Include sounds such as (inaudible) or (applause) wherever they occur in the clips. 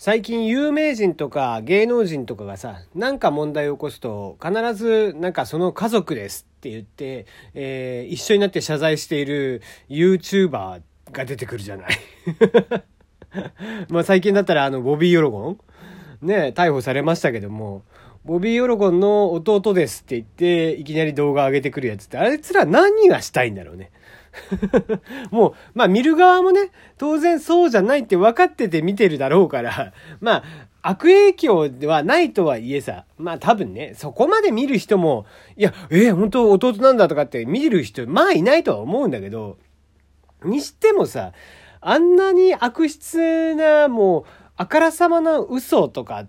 最近有名人とか芸能人とかがさ、なんか問題を起こすと、必ずなんかその家族ですって言って、えー、一緒になって謝罪している YouTuber が出てくるじゃない。(laughs) まあ最近だったらあの、ボビー・ヨロゴンね、逮捕されましたけども、ボビー・ヨロゴンの弟ですって言って、いきなり動画上げてくるやつって、あいつら何がしたいんだろうね。(laughs) もう、まあ見る側もね、当然そうじゃないって分かってて見てるだろうから、まあ、悪影響ではないとはいえさ、まあ多分ね、そこまで見る人も、いや、えー、本当弟なんだとかって見る人、まあいないとは思うんだけど、にしてもさ、あんなに悪質な、もう、あからさまな嘘とかっ、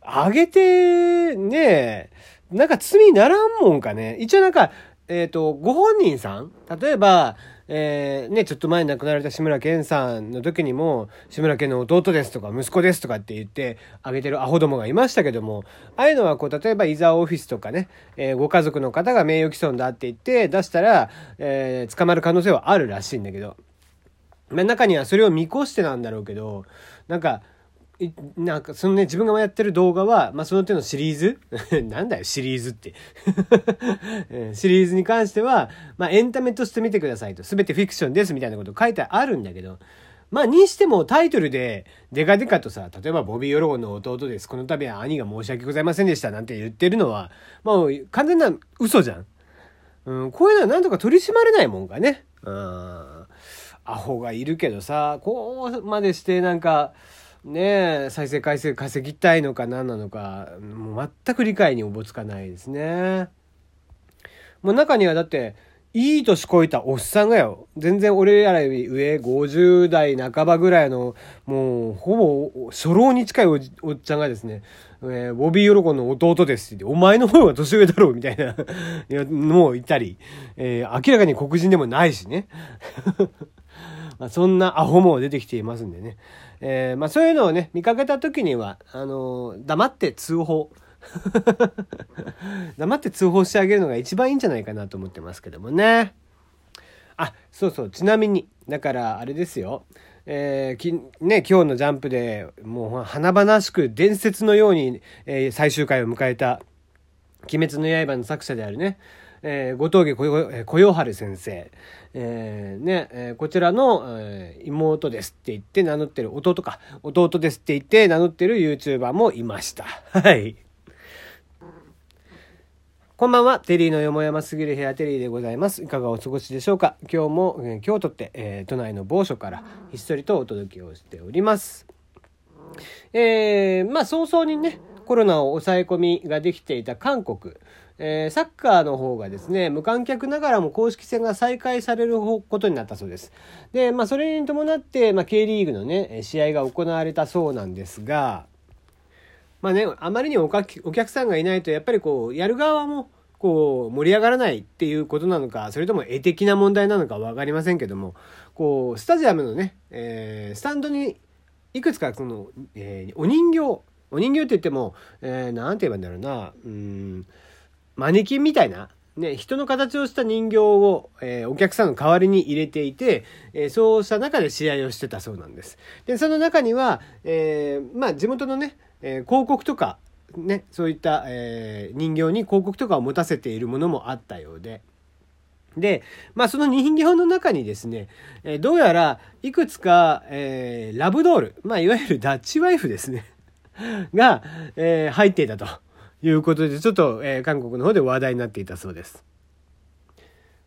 あげて、ねなんか罪ならんもんかね。一応なんか、えっ、ー、と、ご本人さん？例えば、えー、ね、ちょっと前に亡くなられた志村けんさんの時にも、志村けんの弟ですとか息子ですとかって言ってあげてるアホどもがいましたけども、ああいうのはこう、例えば伊沢オフィスとかね、えー、ご家族の方が名誉毀損だって言って出したら、えー、捕まる可能性はあるらしいんだけど、まあ中にはそれを見越してなんだろうけど、なんか、なんかそのね、自分がやってる動画は、まあその手のシリーズ？(laughs) なんだよ、シリーズって (laughs) シリーズに関しては、まあエンタメとして見てくださいと。すべてフィクションですみたいなこと書いてあるんだけど、まあにしてもタイトルでデカデカとさ、例えばボビー・ヨロゴンの弟です。この度は兄が申し訳ございませんでしたなんて言ってるのは、もう完全な嘘じゃん。うん、こういうのはなんとか取り締まれないもんかね。うん。アホがいるけどさ、こうまでしてなんか、ね再生回数稼ぎたいのか何なのかもう全く理解におぼつかないですね。もう中にはだっていい年こいたおっさんがよ全然俺らより上50代半ばぐらいのもうほぼ初老に近いおっちゃんがですねえー、ボビー・ヨロコンの弟ですって、お前の方が年上だろうみたいないやもういたり、えー、明らかに黒人でもないしね。(laughs) まあ、そんなアホも出てきていますんでね。えー、まあそういうのをね、見かけた時には、あのー、黙って通報。(laughs) 黙って通報してあげるのが一番いいんじゃないかなと思ってますけどもね。あ、そうそう、ちなみに、だからあれですよ。えー、きね、今日のジャンプでもう華々しく伝説のように、えー、最終回を迎えた「鬼滅の刃」の作者であるね、えー、後藤家小夜春先生、えー、ね、えー、こちらの、えー、妹ですって言って名乗ってる、弟か、弟ですって言って名乗ってる YouTuber もいました。(laughs) はい。こんばんは。テリーのよもやますぎる部屋テリーでございます。いかがお過ごしでしょうか今日も、えー、京都って、えー、都内の某所からひっそりとお届けをしております。えー、まあ早々にね、コロナを抑え込みができていた韓国。えー、サッカーの方がですね、無観客ながらも公式戦が再開されることになったそうです。で、まあ、それに伴って、まあ、K リーグのね、試合が行われたそうなんですが、まあね、あまりにお客さんがいないと、やっぱりこう、やる側も、こう、盛り上がらないっていうことなのか、それとも絵的な問題なのか分かりませんけども、こう、スタジアムのね、えー、スタンドに、いくつかその、えー、お人形、お人形って言っても、えー、て言えばいいんだろうな、うん、マネキンみたいな、ね、人の形をした人形を、えー、お客さんの代わりに入れていて、えー、そうした中で試合をしてたそうなんです。で、その中には、えー、まあ、地元のね、え広告とか、ね、そういった、え人形に広告とかを持たせているものもあったようで。で、まあその人形の中にですね、えどうやらいくつか、えラブドール、まあいわゆるダッチワイフですね (laughs) が、え入っていたと。いうことで、ちょっと、えー、韓国の方で話題になっていたそうです。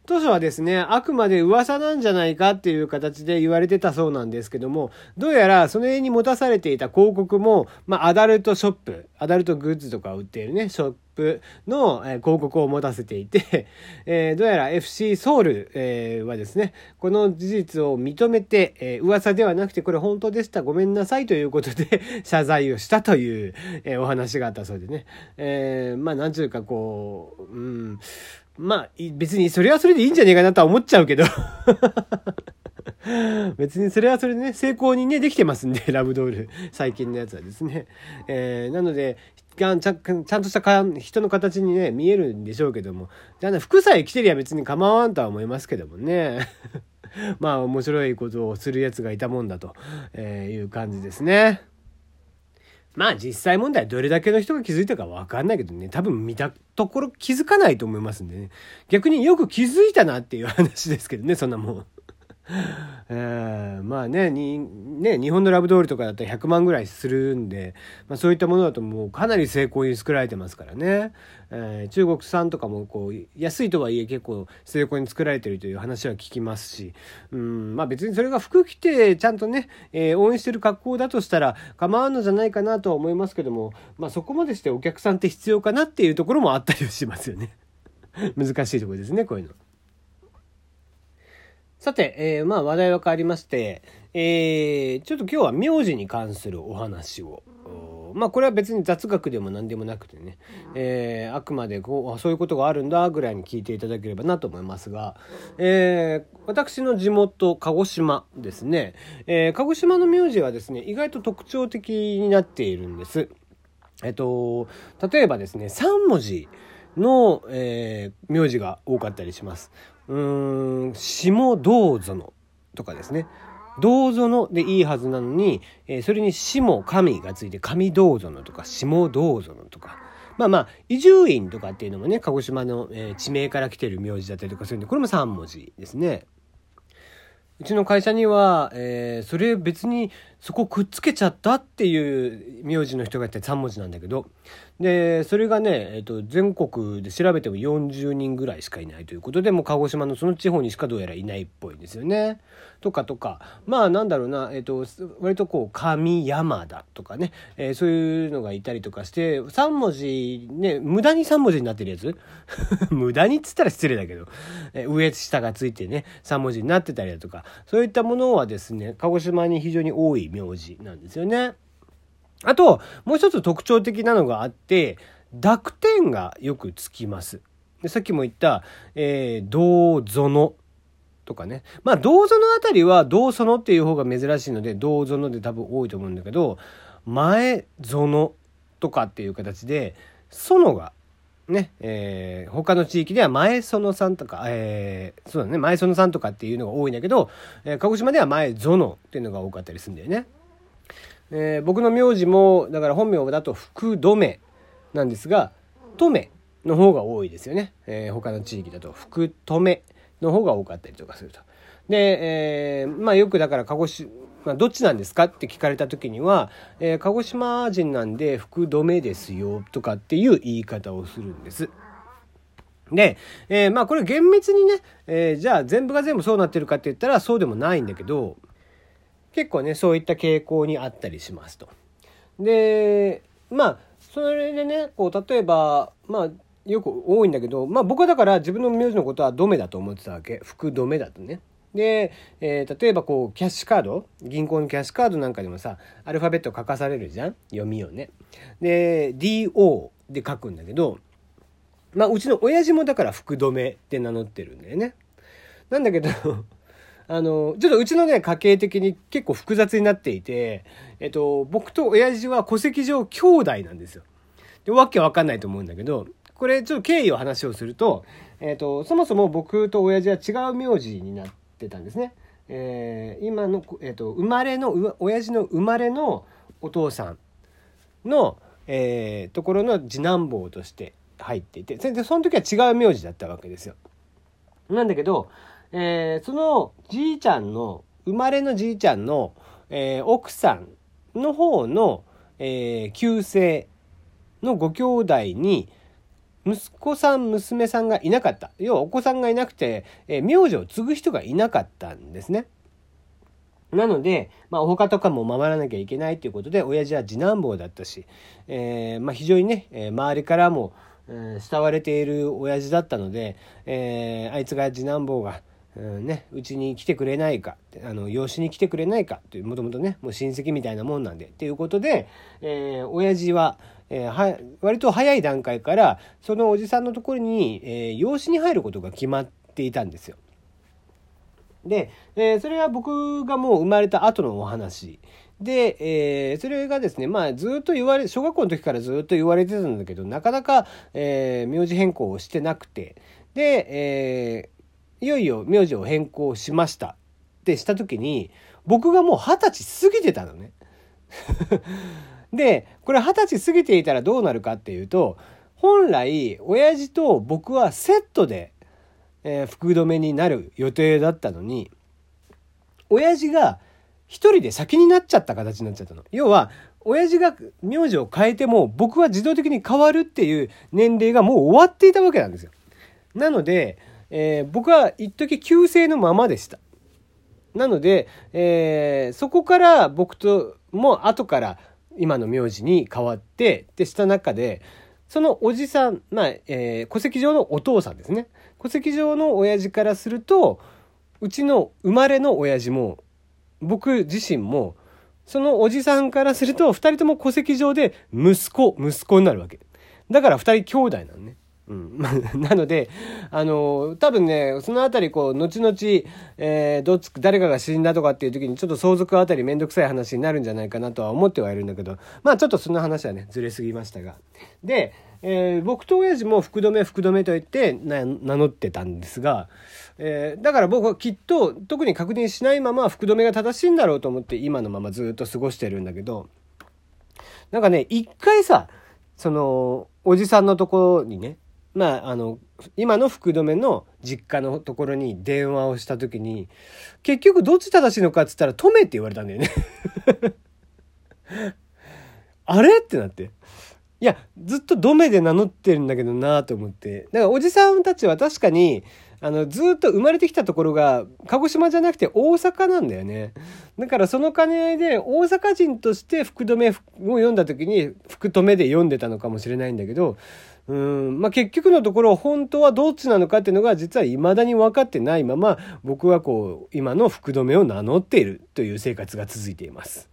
当初はですね、あくまで噂なんじゃないかっていう形で言われてたそうなんですけども、どうやらその辺に持たされていた広告も、まあ、アダルトショップ、アダルトグッズとか売っているね、ショップの、広告を持たせていて、(laughs) えー、どうやら FC ソウル、えー、はですね、この事実を認めて、えー、噂ではなくてこれ本当でした、ごめんなさいということで (laughs) 謝罪をしたという、えお話があったそうでね、えーまあ、なんちゅうかこう、うん、まあ、別にそれはそれでいいんじゃねえかなとは思っちゃうけど (laughs) 別にそれはそれでね、成功にね、できてますんで、(laughs) ラブドール、最近のやつはですね。えー、なので、ちゃんとした人の形にね、見えるんでしょうけども、じゃあ服さえ着てりゃ別に構わんとは思いますけどもね。(laughs) まあ、面白いことをするやつがいたもんだとえいう感じですね。まあ実際問題どれだけの人が気づいたかわかんないけどね、多分見たところ気づかないと思いますんでね。逆によく気づいたなっていう話ですけどね、そんなもん。(laughs) えー、まあねね日本のラブドールとかだったら100万ぐらいするんで、まあ、そういったものだともうかなり成功に作られてますからね、えー、中国産とかもこう安いとはいえ結構成功に作られてるという話は聞きますしうんまあ別にそれが服着てちゃんとね、えー、応援してる格好だとしたら構わんのじゃないかなとは思いますけども、まあ、そこまでしてお客さんって必要かなっていうところもあったりはしますよね (laughs) 難しいところですねこういうの。さて、えー、まあ話題は変わりまして、えー、ちょっと今日は名字に関するお話を。まあこれは別に雑学でも何でもなくてね、えー、あくまでこうそういうことがあるんだぐらいに聞いていただければなと思いますが、えー、私の地元鹿児島ですね、えー、鹿児島の名字はですね意外と特徴的になっているんです。えっと例えばですね3文字の、えー、名字が多かったりします。うーん、下どうぞのとかですね。どうぞのでいいはずなのに、えー、それに下神がついて神どうぞのとか下どうぞのとか。まあまあ、伊集院とかっていうのもね、鹿児島の、えー、地名から来てる名字だったりとかするんで、これも3文字ですね。うちの会社には、えー、それ別にそこくっつけちゃったっていう名字の人がいて3文字なんだけど、で、それがね、え、ー、と、全国で調べても40人ぐらいしかいないということで、もう鹿児島のその地方にしかどうやらいないっぽいんですよね。とかとか、まあなんだろうな、え、ー、と、割とこう、神山田とかね、えー、そういうのがいたりとかして、3文字、ね、無駄に3文字になってるやつ？(laughs) 無駄にっつったら失礼だけど、え上下がついてね、3文字になってたりだとか、そういったものはですね、鹿児島に非常に多い名字なんですよね。あと、もう一つ特徴的なのがあって、濁点がよくつきます。でさっきも言った、えー、どうぞのとかね。まあ、どうぞのあたりは、どうそのっていう方が珍しいので、どうぞので多分多いと思うんだけど、前ぞのとかっていう形で、そのが、ね、えー、他の地域では前園さんとか、えー、そうだね、前園さんとかっていうのが多いんだけど、えー、鹿児島では前園っていうのが多かったりするんだよね。えー、僕の名字もだから本名だと福留なんですが留の方が多いですよね、えー、他の地域だと福留の方が多かったりとかすると。で、えー、まあよくだから鹿児島、どっちなんですかって聞かれた時には、えー、鹿児島人なんで福留ですよとかっていう言い方をするんです。で、えー、まあこれ厳密にね、えー、じゃあ全部が全部そうなってるかって言ったらそうでもないんだけど、結構ねそういった傾向にあったりしますと。でまあそれでねこう例えばまあよく多いんだけど、まあ、僕はだから自分の名字のことはドメだと思ってたわけ福ドメだとね。で、えー、例えばこうキャッシュカード銀行のキャッシュカードなんかでもさアルファベット書かされるじゃん？読みをね。で DO で書くんだけどまあうちの親父もだから福留って名乗ってるんだよね。なんだけどあの、ちょっとうちのね、家系的に結構複雑になっていて、えっと、僕と親父は戸籍上兄弟なんですよ。で、わけわかんないと思うんだけど、これちょっと経緯を話をすると、えっと、そもそも僕と親父は違う名字になってたんですね。えー、今の、えっと、生まれの、親父の生まれのお父さんの、えー、ところの次男坊として入っていて、全然その時は違う名字だったわけですよ。なんだけど、えー、そのじいちゃんの、生まれのじいちゃんの、えー、奥さんの方の、えー、旧姓のご兄弟に、息子さん、娘さんがいなかった。要はお子さんがいなくて、えー、名字を継ぐ人がいなかったんですね。なので、まあ、お墓とかも守らなきゃいけないということで、親父は次男坊だったし、えー、まあ、非常にね、えー、周りからも、えー、慕われている親父だったので、えあいつが次男坊が、うんね、うちに来てくれないかあの養子に来てくれないかというもともとねもう親戚みたいなもんなんでっていうことで、えー、親父は、えー、は割と早い段階からそのおじさんのところに、えー、養子に入ることが決まっていたんですよ。で、えー、それは僕がもう生まれた後のお話。で、えー、それがですね、まあ、ずっと言われ、小学校の時からずっと言われてたんだけど、なかなか、えー、名字変更をしてなくて、で、えいよいよ名字を変更しました。ってした時に僕がもう二十歳過ぎてたのね。で、これ二十歳過ぎていたらどうなるかっていうと、本来、親父と僕はセットで、えー、福留になる予定だったのに、親父が一人で先になっちゃった形になっちゃったの。要は、親父が名字を変えても僕は自動的に変わるっていう年齢がもう終わっていたわけなんですよ。なので、えー、僕は一時旧姓のままでした。なので、えー、そこから僕とも後から今の名字に変わってでした中でそのおじさんまあ、えー、戸籍上のお父さんですね。戸籍上の親父からするとうちの生まれの親父も僕自身もそのおじさんからすると2人とも戸籍上で息子息子になるわけ。だから2人兄弟なのね。うん、(laughs) なので、あの、多分ね、そのあたり、こう、後々、えー、どっち、誰かが死んだとかっていう時に、ちょっと相続あたりめんどくさい話になるんじゃないかなとは思ってはいるんだけど、まあちょっとその話はね、ずれすぎましたが。で、えー、僕と親父も福留福留と言って名乗ってたんですが、えー、だから僕はきっと特に確認しないまま福留が正しいんだろうと思って今のままずっと過ごしてるんだけど、なんかね、一回さ、その、おじさんのところにね、まあ、あの、今の福留の実家のところに電話をした時に、結局どっち正しいのかっつったら、止めって言われたんだよね (laughs) あれ？ってなって。いや、ずっとドメで名乗ってるんだけどなと思って。だからおじさんたちは確かに、あの、ずっと生まれてきたところが、鹿児島じゃなくて大阪なんだよね。だからその兼ね合いで、大阪人として福留を読んだ時に、福留で読んでたのかもしれないんだけど、うん、まあ、結局のところ本当はどっちなのかっていうのが実は未だに分かってないまま僕はこう今の福留を名乗っているという生活が続いています。